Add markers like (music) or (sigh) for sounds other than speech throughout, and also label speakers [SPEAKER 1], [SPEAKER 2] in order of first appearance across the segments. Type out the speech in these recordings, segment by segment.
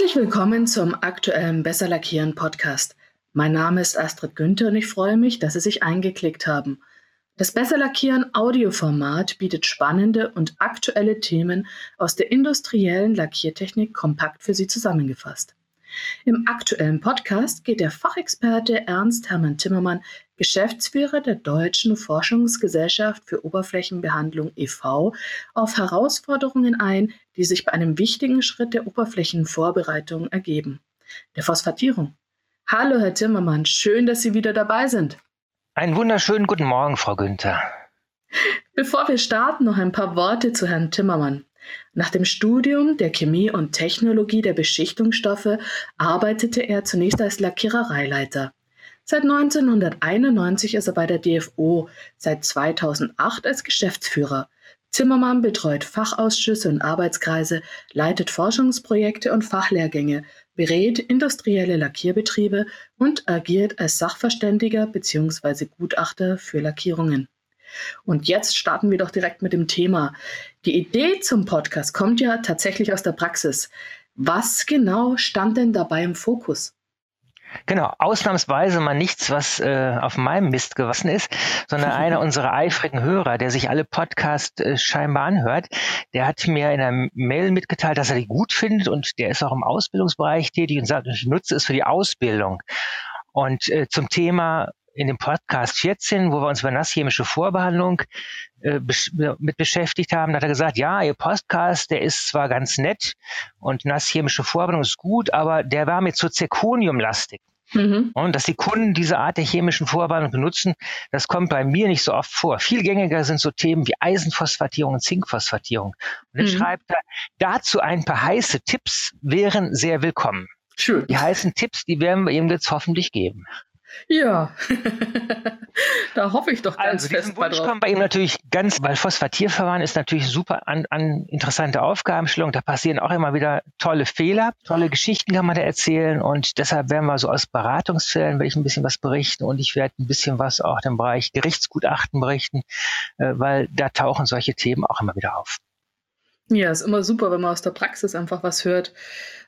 [SPEAKER 1] Herzlich willkommen zum aktuellen Besser Lackieren Podcast. Mein Name ist Astrid Günther und ich freue mich, dass Sie sich eingeklickt haben. Das Besser Lackieren Audioformat bietet spannende und aktuelle Themen aus der industriellen Lackiertechnik kompakt für Sie zusammengefasst. Im aktuellen Podcast geht der Fachexperte Ernst Hermann Timmermann, Geschäftsführer der Deutschen Forschungsgesellschaft für Oberflächenbehandlung e.V., auf Herausforderungen ein, die sich bei einem wichtigen Schritt der Oberflächenvorbereitung ergeben, der Phosphatierung. Hallo, Herr Timmermann, schön, dass Sie wieder dabei sind.
[SPEAKER 2] Einen wunderschönen guten Morgen, Frau Günther.
[SPEAKER 1] Bevor wir starten, noch ein paar Worte zu Herrn Timmermann. Nach dem Studium der Chemie und Technologie der Beschichtungsstoffe arbeitete er zunächst als Lackierereileiter. Seit 1991 ist er bei der DFO, seit 2008 als Geschäftsführer. Zimmermann betreut Fachausschüsse und Arbeitskreise, leitet Forschungsprojekte und Fachlehrgänge, berät industrielle Lackierbetriebe und agiert als Sachverständiger bzw. Gutachter für Lackierungen. Und jetzt starten wir doch direkt mit dem Thema. Die Idee zum Podcast kommt ja tatsächlich aus der Praxis. Was genau stand denn dabei im Fokus?
[SPEAKER 2] Genau, ausnahmsweise mal nichts, was äh, auf meinem Mist gewassen ist, sondern einer (laughs) unserer eifrigen Hörer, der sich alle Podcasts äh, scheinbar anhört, der hat mir in einer Mail mitgeteilt, dass er die gut findet und der ist auch im Ausbildungsbereich tätig und sagt, ich nutze es für die Ausbildung. Und äh, zum Thema in dem Podcast 14, wo wir uns über nasschemische Vorbehandlung äh, besch mit beschäftigt haben, hat er gesagt, ja, Ihr Podcast, der ist zwar ganz nett und nasschemische Vorbehandlung ist gut, aber der war mir zu zirconiumlastig. Mhm. Und dass die Kunden diese Art der chemischen Vorbehandlung benutzen, das kommt bei mir nicht so oft vor. Viel gängiger sind so Themen wie Eisenphosphatierung und Zinkphosphatierung. Und dann mhm. schreibt er, dazu ein paar heiße Tipps wären sehr willkommen. Schön. Die heißen Tipps, die werden wir ihm jetzt hoffentlich geben.
[SPEAKER 1] Ja, (laughs) da hoffe ich doch ganz also, fest
[SPEAKER 2] Wunsch drauf. kommt bei ihm natürlich ganz, weil Phosphatierverfahren ist natürlich super an, an interessante Aufgabenstellung. Da passieren auch immer wieder tolle Fehler, tolle Geschichten kann man da erzählen und deshalb werden wir so aus Beratungsfällen will ich ein bisschen was berichten und ich werde ein bisschen was auch im Bereich Gerichtsgutachten berichten, äh, weil da tauchen solche Themen auch immer wieder auf.
[SPEAKER 1] Ja, ist immer super, wenn man aus der Praxis einfach was hört.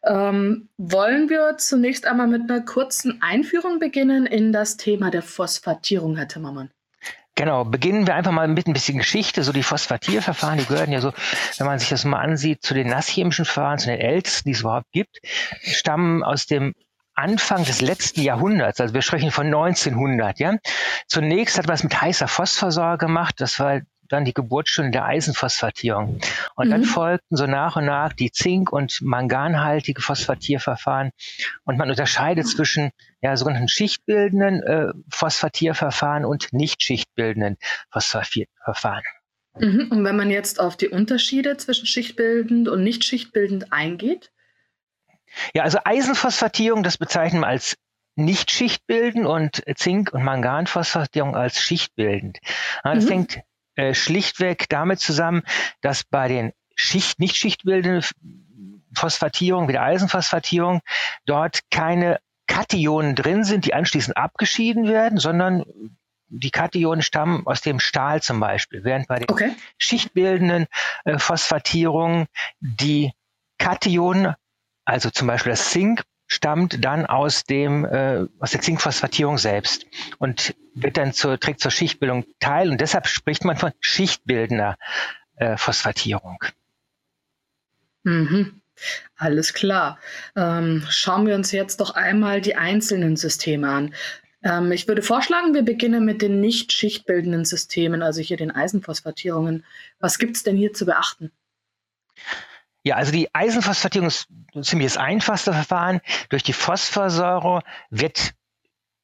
[SPEAKER 1] Ähm, wollen wir zunächst einmal mit einer kurzen Einführung beginnen in das Thema der Phosphatierung, Herr Timmermann?
[SPEAKER 2] Genau, beginnen wir einfach mal mit ein bisschen Geschichte. So die Phosphatierverfahren, die gehören ja so, wenn man sich das mal ansieht, zu den nasschemischen Verfahren, zu den ältesten, die es überhaupt gibt, stammen aus dem Anfang des letzten Jahrhunderts, also wir sprechen von 1900, ja. Zunächst hat man es mit heißer Phosphorsäure gemacht, das war dann die Geburtsstunde der Eisenphosphatierung. Und mhm. dann folgten so nach und nach die Zink- und Manganhaltige Phosphatierverfahren. Und man unterscheidet zwischen ja, sogenannten schichtbildenden äh, Phosphatierverfahren und nicht schichtbildenden Phosphatierverfahren.
[SPEAKER 1] Mhm. Und wenn man jetzt auf die Unterschiede zwischen schichtbildend und nicht schichtbildend eingeht?
[SPEAKER 2] Ja, also Eisenphosphatierung, das bezeichnen wir als nicht schichtbildend und Zink- und Manganphosphatierung als schichtbildend. Das mhm. hängt äh, schlichtweg damit zusammen, dass bei den Schicht, nicht schichtbildenden Phosphatierung, wie der Eisenphosphatierung, dort keine Kationen drin sind, die anschließend abgeschieden werden, sondern die Kationen stammen aus dem Stahl zum Beispiel, während bei den okay. schichtbildenden äh, Phosphatierungen die Kationen, also zum Beispiel das Zink, stammt dann aus dem äh, aus der Zinkphosphatierung selbst und wird dann zur trägt zur Schichtbildung teil und deshalb spricht man von schichtbildender äh, Phosphatierung.
[SPEAKER 1] Mhm. Alles klar. Ähm, schauen wir uns jetzt doch einmal die einzelnen Systeme an. Ähm, ich würde vorschlagen, wir beginnen mit den nicht schichtbildenden Systemen, also hier den Eisenphosphatierungen. Was gibt es denn hier zu beachten?
[SPEAKER 2] Ja, also die Eisenphosphatierung ist ziemlich das einfachste Verfahren. Durch die Phosphorsäure wird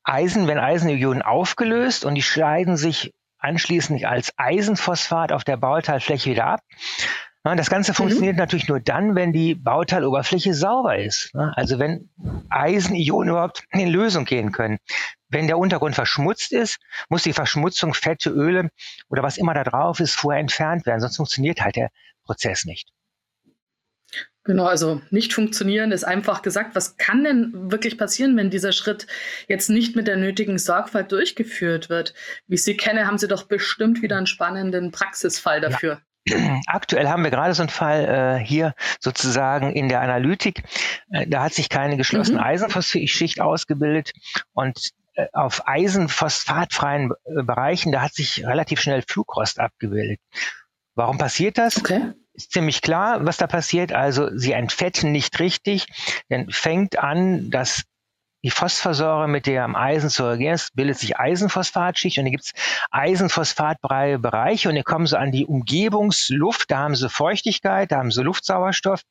[SPEAKER 2] Eisen, wenn Eisenionen aufgelöst und die scheiden sich anschließend als Eisenphosphat auf der Bauteilfläche wieder ab. Das Ganze mhm. funktioniert natürlich nur dann, wenn die Bauteiloberfläche sauber ist. Also wenn Eisenionen überhaupt in Lösung gehen können. Wenn der Untergrund verschmutzt ist, muss die Verschmutzung, Fette, Öle oder was immer da drauf ist, vorher entfernt werden. Sonst funktioniert halt der Prozess nicht.
[SPEAKER 1] Genau, also nicht funktionieren ist einfach gesagt. Was kann denn wirklich passieren, wenn dieser Schritt jetzt nicht mit der nötigen Sorgfalt durchgeführt wird? Wie ich Sie kenne, haben Sie doch bestimmt wieder einen spannenden Praxisfall dafür. (clears throat)
[SPEAKER 2] aktuell haben wir gerade so einen Fall äh, hier sozusagen in der Analytik. Äh, da hat sich keine geschlossene mhm. Eisenphosphatschicht ausgebildet und äh, auf eisenphosphatfreien äh, Bereichen, da hat sich relativ schnell Flugrost abgebildet. Warum passiert das? Okay. Ist ziemlich klar, was da passiert. Also sie entfetten nicht richtig, dann fängt an, dass die Phosphorsäure mit der am Eisen zu reagieren ist, bildet sich Eisenphosphatschicht und dann gibt es eisenphosphatfreie Bereiche und dann kommen sie an die Umgebungsluft, da haben sie Feuchtigkeit, da haben sie Luftsauerstoff.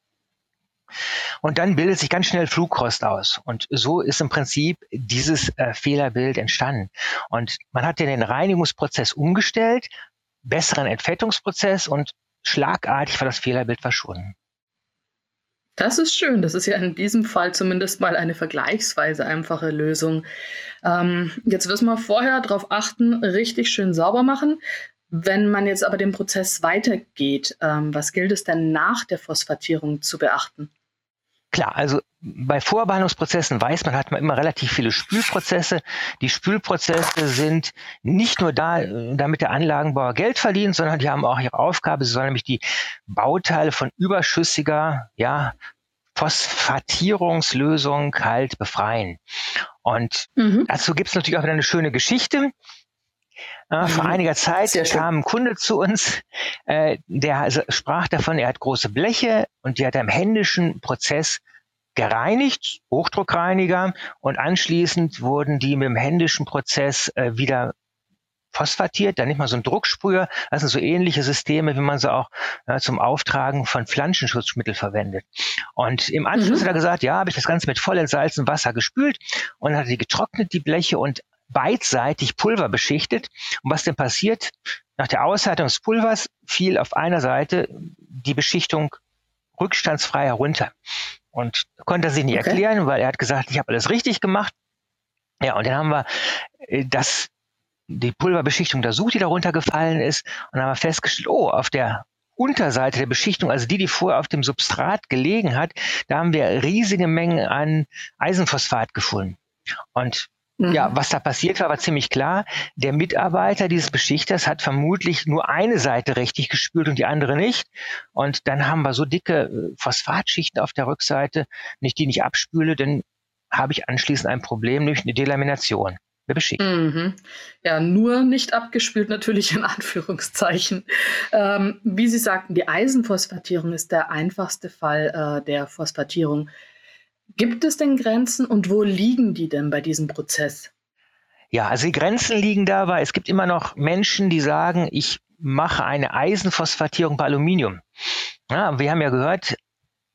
[SPEAKER 2] Und dann bildet sich ganz schnell Flugrost aus. Und so ist im Prinzip dieses äh, Fehlerbild entstanden. Und man hat den Reinigungsprozess umgestellt, besseren Entfettungsprozess und schlagartig war das Fehlerbild verschwunden.
[SPEAKER 1] Das ist schön. Das ist ja in diesem Fall zumindest mal eine vergleichsweise einfache Lösung. Ähm, jetzt müssen wir vorher darauf achten, richtig schön sauber machen. Wenn man jetzt aber den Prozess weitergeht, ähm, was gilt es denn nach der Phosphatierung zu beachten?
[SPEAKER 2] Klar, also bei Vorbehandlungsprozessen weiß man, hat man immer relativ viele Spülprozesse. Die Spülprozesse sind nicht nur da, damit der Anlagenbauer Geld verdient, sondern die haben auch ihre Aufgabe. Sie sollen nämlich die Bauteile von überschüssiger, ja, Phosphatierungslösung halt befreien. Und mhm. dazu gibt es natürlich auch wieder eine schöne Geschichte. Äh, vor mhm. einiger Zeit kam ein Kunde zu uns, äh, der sprach davon, er hat große Bleche und die hat er im händischen Prozess gereinigt, Hochdruckreiniger, und anschließend wurden die mit dem händischen Prozess äh, wieder phosphatiert, dann nicht mal so ein Drucksprüher. Das sind so ähnliche Systeme, wie man sie auch äh, zum Auftragen von Pflanzenschutzmittel verwendet. Und im Anschluss mhm. hat er gesagt, ja, habe ich das Ganze mit voll entsalzenem Wasser gespült und dann hat er die getrocknet, die Bleche, und beidseitig Pulver beschichtet. Und was denn passiert? Nach der Ausleitung des Pulvers fiel auf einer Seite die Beschichtung rückstandsfrei herunter. Und konnte er sich nicht okay. erklären, weil er hat gesagt, ich habe alles richtig gemacht. Ja, und dann haben wir äh, das, die Pulverbeschichtung untersucht, die darunter gefallen ist, und haben wir festgestellt, oh, auf der Unterseite der Beschichtung, also die, die vorher auf dem Substrat gelegen hat, da haben wir riesige Mengen an Eisenphosphat gefunden. Und ja, mhm. was da passiert war, war ziemlich klar. Der Mitarbeiter dieses Beschichters hat vermutlich nur eine Seite richtig gespült und die andere nicht. Und dann haben wir so dicke äh, Phosphatschichten auf der Rückseite, wenn ich die nicht abspüle, dann habe ich anschließend ein Problem durch eine Delamination. Mhm.
[SPEAKER 1] Ja, nur nicht abgespült natürlich in Anführungszeichen. Ähm, wie Sie sagten, die Eisenphosphatierung ist der einfachste Fall äh, der Phosphatierung. Gibt es denn Grenzen und wo liegen die denn bei diesem Prozess?
[SPEAKER 2] Ja, also die Grenzen liegen dabei. Es gibt immer noch Menschen, die sagen, ich mache eine Eisenphosphatierung bei Aluminium. Ja, wir haben ja gehört,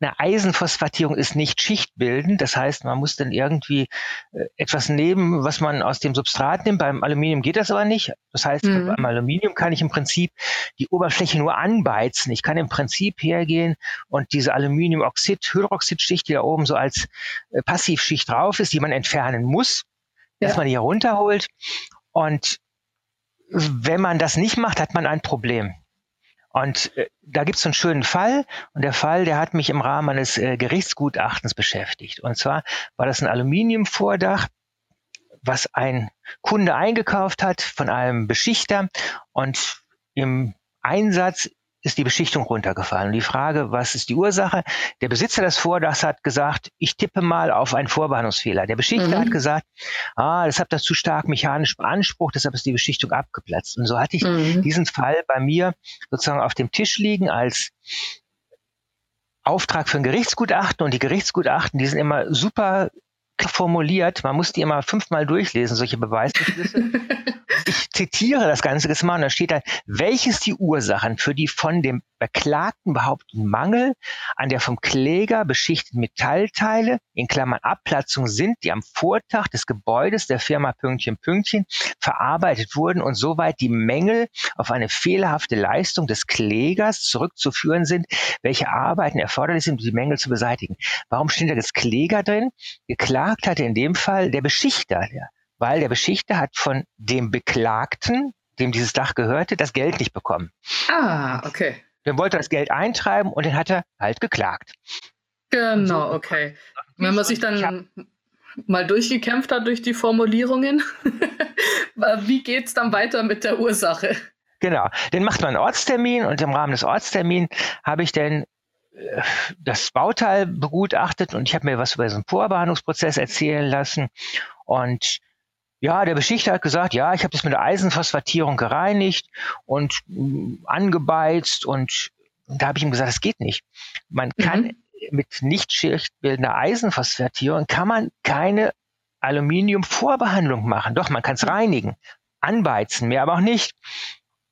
[SPEAKER 2] eine Eisenphosphatierung ist nicht schichtbildend. Das heißt, man muss dann irgendwie äh, etwas nehmen, was man aus dem Substrat nimmt. Beim Aluminium geht das aber nicht. Das heißt, mhm. beim Aluminium kann ich im Prinzip die Oberfläche nur anbeizen. Ich kann im Prinzip hergehen und diese Aluminiumoxid, Hydroxidschicht, die da oben so als äh, Passivschicht drauf ist, die man entfernen muss, ja. dass man die herunterholt. Und wenn man das nicht macht, hat man ein Problem. Und äh, da gibt es einen schönen Fall und der Fall, der hat mich im Rahmen eines äh, Gerichtsgutachtens beschäftigt. Und zwar war das ein Aluminiumvordach, was ein Kunde eingekauft hat von einem Beschichter und im Einsatz ist die Beschichtung runtergefallen. Und die Frage, was ist die Ursache? Der Besitzer des Vordachs hat gesagt, ich tippe mal auf einen Vorbehandlungsfehler. Der Beschichter mhm. hat gesagt, ah, das habt ihr zu stark mechanisch beansprucht, deshalb ist die Beschichtung abgeplatzt. Und so hatte ich mhm. diesen Fall bei mir sozusagen auf dem Tisch liegen als Auftrag für ein Gerichtsgutachten und die Gerichtsgutachten, die sind immer super formuliert. Man muss die immer fünfmal durchlesen, solche Beweisbeschlüsse. (laughs) ich zitiere das Ganze jetzt mal und da steht da, welches die Ursachen für die von dem Beklagten behaupteten Mangel an der vom Kläger beschichteten Metallteile, in Klammern Abplatzung sind, die am Vortag des Gebäudes der Firma Pünktchen Pünktchen verarbeitet wurden und soweit die Mängel auf eine fehlerhafte Leistung des Klägers zurückzuführen sind, welche Arbeiten erforderlich sind, um die Mängel zu beseitigen. Warum steht da das Kläger drin? Geklagt hatte in dem Fall der Beschichter, der weil der Beschichter hat von dem Beklagten, dem dieses Dach gehörte, das Geld nicht bekommen.
[SPEAKER 1] Ah, okay.
[SPEAKER 2] Dann wollte er das Geld eintreiben und dann hat er halt geklagt.
[SPEAKER 1] Genau, so, okay. Wenn man sich dann mal durchgekämpft hat durch die Formulierungen, (laughs) wie geht es dann weiter mit der Ursache?
[SPEAKER 2] Genau. Dann macht man einen Ortstermin und im Rahmen des Ortstermins habe ich dann äh, das Bauteil begutachtet und ich habe mir was über so einen Vorbehandlungsprozess erzählen lassen. Und ja, der Beschichter hat gesagt, ja, ich habe das mit der Eisenphosphatierung gereinigt und mh, angebeizt und, und da habe ich ihm gesagt, das geht nicht. Man mhm. kann mit nicht schichtbildender Eisenphosphatierung kann man keine Aluminiumvorbehandlung machen. Doch, man kann es reinigen, anbeizen, mehr aber auch nicht.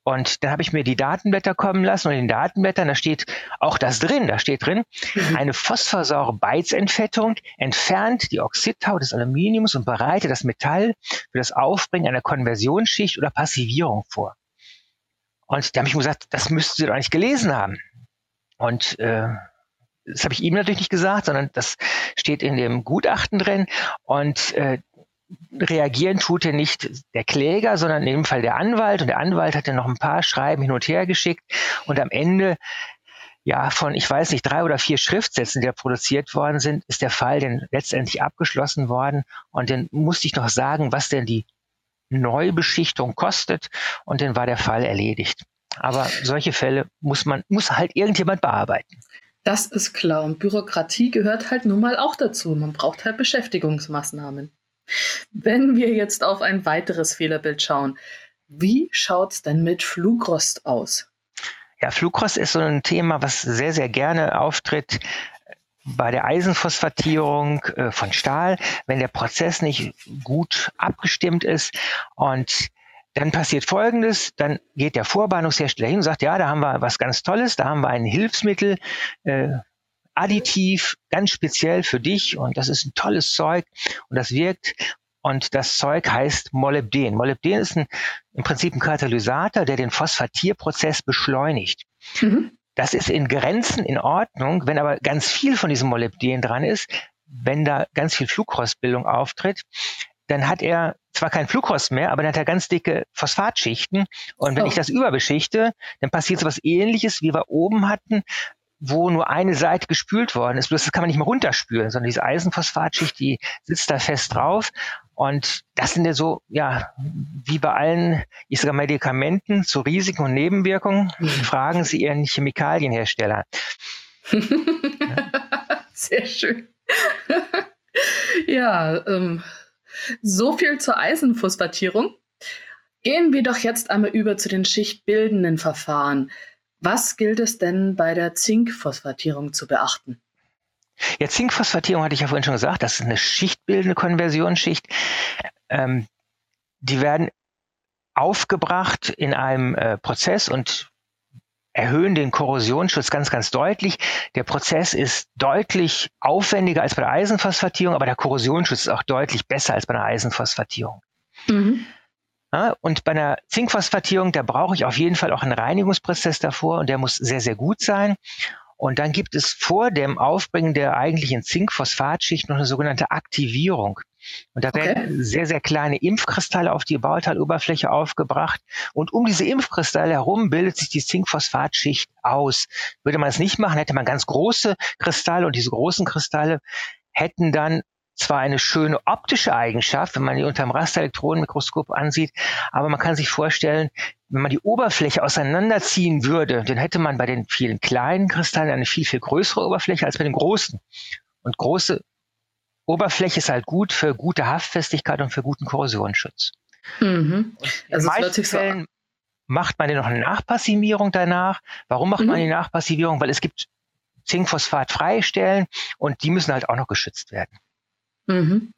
[SPEAKER 2] Und dann habe ich mir die Datenblätter kommen lassen und in den Datenblättern, da steht auch das drin, da steht drin, mhm. eine Phosphorsäure-Beizentfettung entfernt die Oxidhaut des Aluminiums und bereitet das Metall für das Aufbringen einer Konversionsschicht oder Passivierung vor. Und da habe ich mir gesagt, das müssten Sie doch nicht gelesen haben. Und äh, das habe ich ihm natürlich nicht gesagt, sondern das steht in dem Gutachten drin. Und äh, reagieren tut er nicht der Kläger, sondern in dem Fall der Anwalt. Und der Anwalt hat dann noch ein paar Schreiben hin und her geschickt. Und am Ende ja, von, ich weiß nicht, drei oder vier Schriftsätzen, die da produziert worden sind, ist der Fall dann letztendlich abgeschlossen worden. Und dann musste ich noch sagen, was denn die Neubeschichtung kostet. Und dann war der Fall erledigt. Aber solche Fälle muss man, muss halt irgendjemand bearbeiten.
[SPEAKER 1] Das ist klar. Und Bürokratie gehört halt nun mal auch dazu. Man braucht halt Beschäftigungsmaßnahmen. Wenn wir jetzt auf ein weiteres Fehlerbild schauen, wie schaut es denn mit Flugrost aus?
[SPEAKER 2] Ja, Flugrost ist so ein Thema, was sehr, sehr gerne auftritt bei der Eisenphosphatierung äh, von Stahl, wenn der Prozess nicht gut abgestimmt ist und dann passiert Folgendes, dann geht der Vorbahnungshersteller hin und sagt, ja, da haben wir was ganz Tolles, da haben wir ein Hilfsmittel, äh, additiv, ganz speziell für dich und das ist ein tolles Zeug und das wirkt und das Zeug heißt Molybden. Molybden ist ein, im Prinzip ein Katalysator, der den Phosphatierprozess beschleunigt. Mhm. Das ist in Grenzen in Ordnung, wenn aber ganz viel von diesem Molybden dran ist, wenn da ganz viel Flugrostbildung auftritt, dann hat er zwar kein Flugrost mehr, aber dann hat er ganz dicke Phosphatschichten. Und wenn oh. ich das überbeschichte, dann passiert so was ähnliches, wie wir oben hatten, wo nur eine Seite gespült worden ist. Bloß das kann man nicht mehr runterspülen, sondern diese Eisenphosphatschicht, die sitzt da fest drauf. Und das sind ja so, ja, wie bei allen, ich sage Medikamenten zu Risiken und Nebenwirkungen, mhm. fragen Sie Ihren Chemikalienhersteller. (laughs)
[SPEAKER 1] Sehr schön. (laughs) ja, ähm, so viel zur Eisenphosphatierung. Gehen wir doch jetzt einmal über zu den schichtbildenden Verfahren. Was gilt es denn bei der Zinkphosphatierung zu beachten?
[SPEAKER 2] Ja, Zinkphosphatierung hatte ich ja vorhin schon gesagt, das ist eine schichtbildende Konversionsschicht. Ähm, die werden aufgebracht in einem äh, Prozess und erhöhen den Korrosionsschutz ganz, ganz deutlich. Der Prozess ist deutlich aufwendiger als bei der Eisenphosphatierung, aber der Korrosionsschutz ist auch deutlich besser als bei der Eisenphosphatierung. Mhm. Und bei einer Zinkphosphatierung, da brauche ich auf jeden Fall auch einen Reinigungsprozess davor und der muss sehr, sehr gut sein. Und dann gibt es vor dem Aufbringen der eigentlichen Zinkphosphatschicht noch eine sogenannte Aktivierung. Und da okay. werden sehr, sehr kleine Impfkristalle auf die Bauteiloberfläche aufgebracht. Und um diese Impfkristalle herum bildet sich die Zinkphosphatschicht aus. Würde man es nicht machen, hätte man ganz große Kristalle und diese großen Kristalle hätten dann zwar eine schöne optische Eigenschaft, wenn man die unter dem Rasterelektronenmikroskop ansieht, aber man kann sich vorstellen, wenn man die Oberfläche auseinanderziehen würde, dann hätte man bei den vielen kleinen Kristallen eine viel, viel größere Oberfläche als bei den großen. Und große Oberfläche ist halt gut für gute Haftfestigkeit und für guten Korrosionsschutz. Mhm. Also in meisten Fällen macht man ja noch eine Nachpassivierung danach. Warum macht mhm. man die Nachpassivierung? Weil es gibt Zinkphosphat-freie Stellen und die müssen halt auch noch geschützt werden.
[SPEAKER 1] Mhm.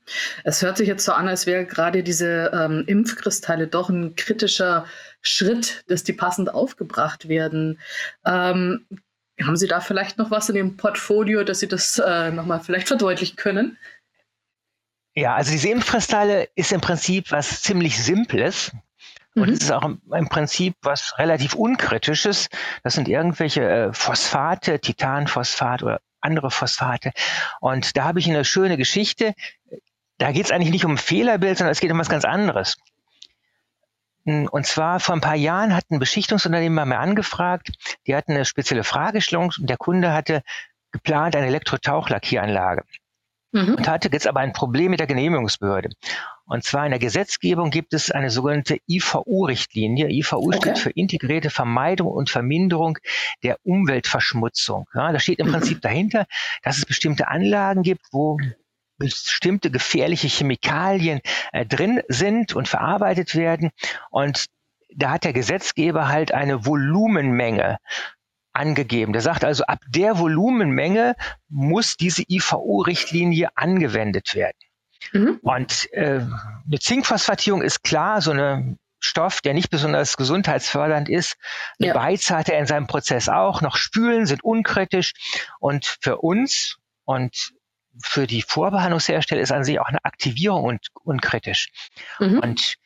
[SPEAKER 1] Es hört sich jetzt so an, als wäre gerade diese ähm, Impfkristalle doch ein kritischer Schritt, dass die passend aufgebracht werden. Ähm, haben Sie da vielleicht noch was in dem Portfolio, dass Sie das äh, nochmal vielleicht verdeutlichen können?
[SPEAKER 2] Ja, also diese Impfkristalle ist im Prinzip was ziemlich Simples. Und mhm. es ist auch im, im, Prinzip was relativ Unkritisches. Das sind irgendwelche äh, Phosphate, Titanphosphat oder andere Phosphate. Und da habe ich eine schöne Geschichte. Da geht es eigentlich nicht um Fehlerbild, sondern es geht um was ganz anderes. Und zwar vor ein paar Jahren hat ein Beschichtungsunternehmen bei mir angefragt, die hatten eine spezielle Fragestellung und der Kunde hatte geplant eine Elektrotauchlackieranlage. Mhm. Und hatte jetzt aber ein Problem mit der Genehmigungsbehörde. Und zwar in der Gesetzgebung gibt es eine sogenannte IVU-Richtlinie. IVU okay. steht für integrierte Vermeidung und Verminderung der Umweltverschmutzung. Ja, da steht im mhm. Prinzip dahinter, dass es bestimmte Anlagen gibt, wo bestimmte gefährliche Chemikalien äh, drin sind und verarbeitet werden. Und da hat der Gesetzgeber halt eine Volumenmenge angegeben. Der sagt also, ab der Volumenmenge muss diese IVU-Richtlinie angewendet werden. Mhm. Und äh, eine Zinkphosphatierung ist klar, so eine Stoff, der nicht besonders gesundheitsfördernd ist. Eine ja. Beize hat er in seinem Prozess auch. Noch Spülen sind unkritisch. Und für uns und für die Vorbehandlungshersteller ist an sich auch eine Aktivierung und unkritisch. Mhm. Und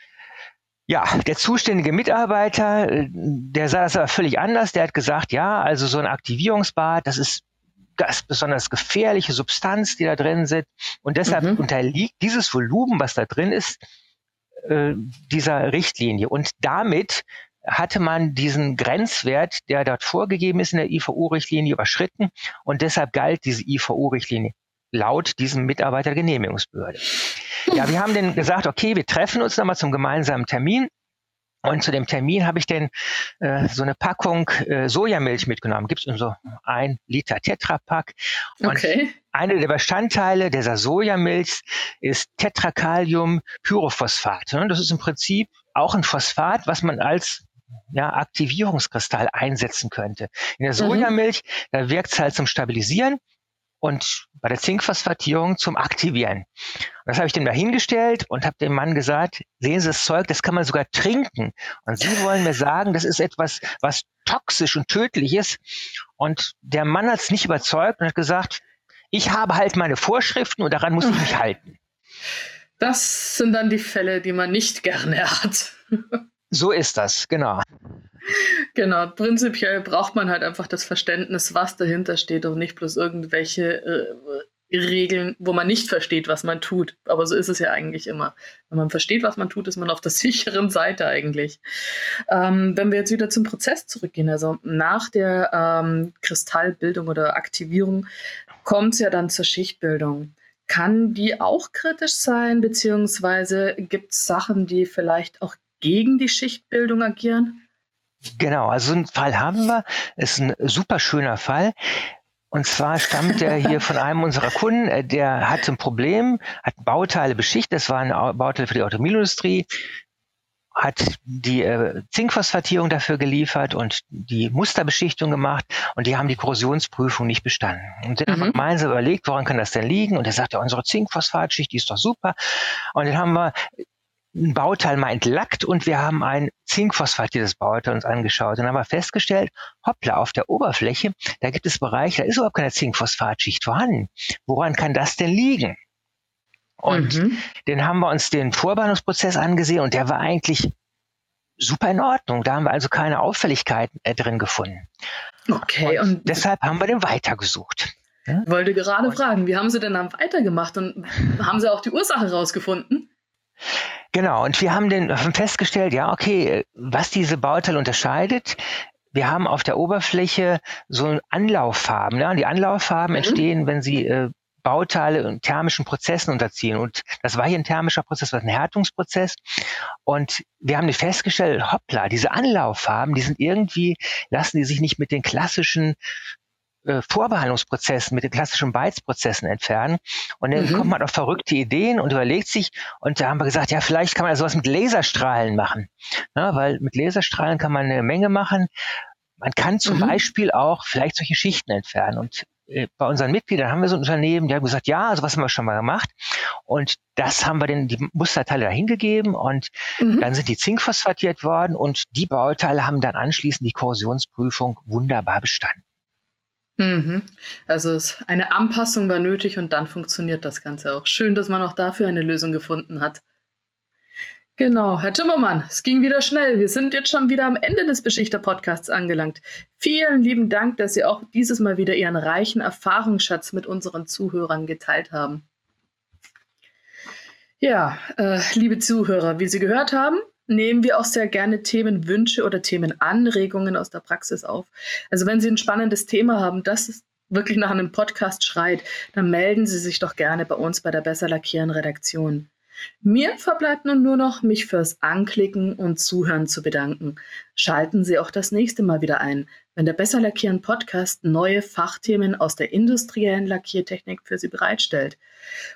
[SPEAKER 2] ja, der zuständige Mitarbeiter, äh, der sah das aber völlig anders. Der hat gesagt, ja, also so ein Aktivierungsbad, das ist das besonders gefährliche Substanz, die da drin sind. Und deshalb mhm. unterliegt dieses Volumen, was da drin ist, äh, dieser Richtlinie. Und damit hatte man diesen Grenzwert, der dort vorgegeben ist in der IVU-Richtlinie, überschritten. Und deshalb galt diese IVU-Richtlinie laut diesem Mitarbeiter der Genehmigungsbehörde. Ja, wir haben dann gesagt, okay, wir treffen uns nochmal zum gemeinsamen Termin. Und zu dem Termin habe ich dann äh, so eine Packung äh, Sojamilch mitgenommen. Gibt es in so ein Liter Tetrapack. Und okay. Eine der Bestandteile dieser Sojamilch ist Tetrakalium Pyrophosphat. Ne? Das ist im Prinzip auch ein Phosphat, was man als ja, Aktivierungskristall einsetzen könnte. In der mhm. Sojamilch, mhm. da wirkt es halt zum Stabilisieren und bei der Zinkphosphatierung zum Aktivieren. Und das habe ich dem da hingestellt und habe dem Mann gesagt, sehen Sie das Zeug, das kann man sogar trinken. Und Sie wollen mir sagen, das ist etwas, was toxisch und tödlich ist. Und der Mann hat es nicht überzeugt und hat gesagt, ich habe halt meine Vorschriften und daran muss ich mich halten.
[SPEAKER 1] Das sind dann die Fälle, die man nicht gerne hat.
[SPEAKER 2] So ist das, genau.
[SPEAKER 1] Genau, prinzipiell braucht man halt einfach das Verständnis, was dahinter steht und nicht bloß irgendwelche äh, Regeln, wo man nicht versteht, was man tut. Aber so ist es ja eigentlich immer. Wenn man versteht, was man tut, ist man auf der (laughs) sicheren Seite eigentlich. Ähm, wenn wir jetzt wieder zum Prozess zurückgehen, also nach der ähm, Kristallbildung oder Aktivierung kommt es ja dann zur Schichtbildung. Kann die auch kritisch sein, beziehungsweise gibt es Sachen, die vielleicht auch gegen die Schichtbildung agieren?
[SPEAKER 2] Genau, also so einen Fall haben wir. Ist ein super schöner Fall. Und zwar stammt der hier von einem unserer Kunden, äh, der hatte ein Problem, hat Bauteile beschichtet, das waren Bauteile für die Automobilindustrie, hat die äh, Zinkphosphatierung dafür geliefert und die Musterbeschichtung gemacht und die haben die Korrosionsprüfung nicht bestanden. Und dann mhm. haben wir gemeinsam überlegt, woran kann das denn liegen? Und er sagte, ja, unsere Zinkphosphatschicht, die ist doch super. Und dann haben wir ein Bauteil mal entlackt und wir haben ein zinkphosphatiertes Bauteil uns angeschaut und haben wir festgestellt, hoppla, auf der Oberfläche, da gibt es Bereiche, da ist überhaupt keine Zinkphosphatschicht vorhanden. Woran kann das denn liegen? Und mhm. dann haben wir uns den Vorbehandlungsprozess angesehen und der war eigentlich super in Ordnung. Da haben wir also keine Auffälligkeiten äh, drin gefunden. Okay. Und, und, deshalb haben wir den weitergesucht.
[SPEAKER 1] Ja? Wollte gerade und, fragen, wie haben Sie denn dann weitergemacht und haben Sie auch die Ursache rausgefunden?
[SPEAKER 2] Genau, und wir haben den festgestellt, ja, okay, was diese Bauteile unterscheidet, wir haben auf der Oberfläche so Anlauffarben. Ja? Die Anlauffarben mhm. entstehen, wenn sie äh, Bauteile in thermischen Prozessen unterziehen. Und das war hier ein thermischer Prozess, das war ein Härtungsprozess. Und wir haben festgestellt, hoppla, diese Anlauffarben, die sind irgendwie, lassen die sich nicht mit den klassischen äh, Vorbehandlungsprozessen, mit den klassischen Beizprozessen entfernen. Und dann mhm. kommt man auf verrückte Ideen und überlegt sich, und da haben wir gesagt, ja, vielleicht kann man sowas mit Laserstrahlen machen. Ja, weil mit Laserstrahlen kann man eine Menge machen. Man kann zum mhm. Beispiel auch vielleicht solche Schichten entfernen. Und äh, bei unseren Mitgliedern haben wir so ein Unternehmen, die haben gesagt, ja, sowas haben wir schon mal gemacht. Und das haben wir dann die Musterteile dahingegeben und mhm. dann sind die zinkphosphatiert worden und die Bauteile haben dann anschließend die Korrosionsprüfung wunderbar bestanden.
[SPEAKER 1] Mhm. Also eine Anpassung war nötig und dann funktioniert das Ganze auch. Schön, dass man auch dafür eine Lösung gefunden hat. Genau, Herr Timmermann, es ging wieder schnell. Wir sind jetzt schon wieder am Ende des Beschichter-Podcasts angelangt. Vielen lieben Dank, dass Sie auch dieses Mal wieder Ihren reichen Erfahrungsschatz mit unseren Zuhörern geteilt haben. Ja, äh, liebe Zuhörer, wie Sie gehört haben, nehmen wir auch sehr gerne Themenwünsche oder Themenanregungen aus der Praxis auf. Also wenn Sie ein spannendes Thema haben, das wirklich nach einem Podcast schreit, dann melden Sie sich doch gerne bei uns bei der Besser Lackieren Redaktion. Mir verbleibt nun nur noch, mich fürs Anklicken und Zuhören zu bedanken. Schalten Sie auch das nächste Mal wieder ein, wenn der Besser Lackieren Podcast neue Fachthemen aus der industriellen Lackiertechnik für Sie bereitstellt.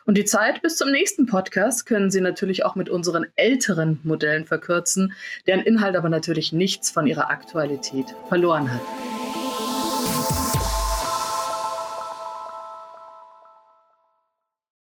[SPEAKER 1] Und die Zeit bis zum nächsten Podcast können Sie natürlich auch mit unseren älteren Modellen verkürzen, deren Inhalt aber natürlich nichts von ihrer Aktualität verloren hat.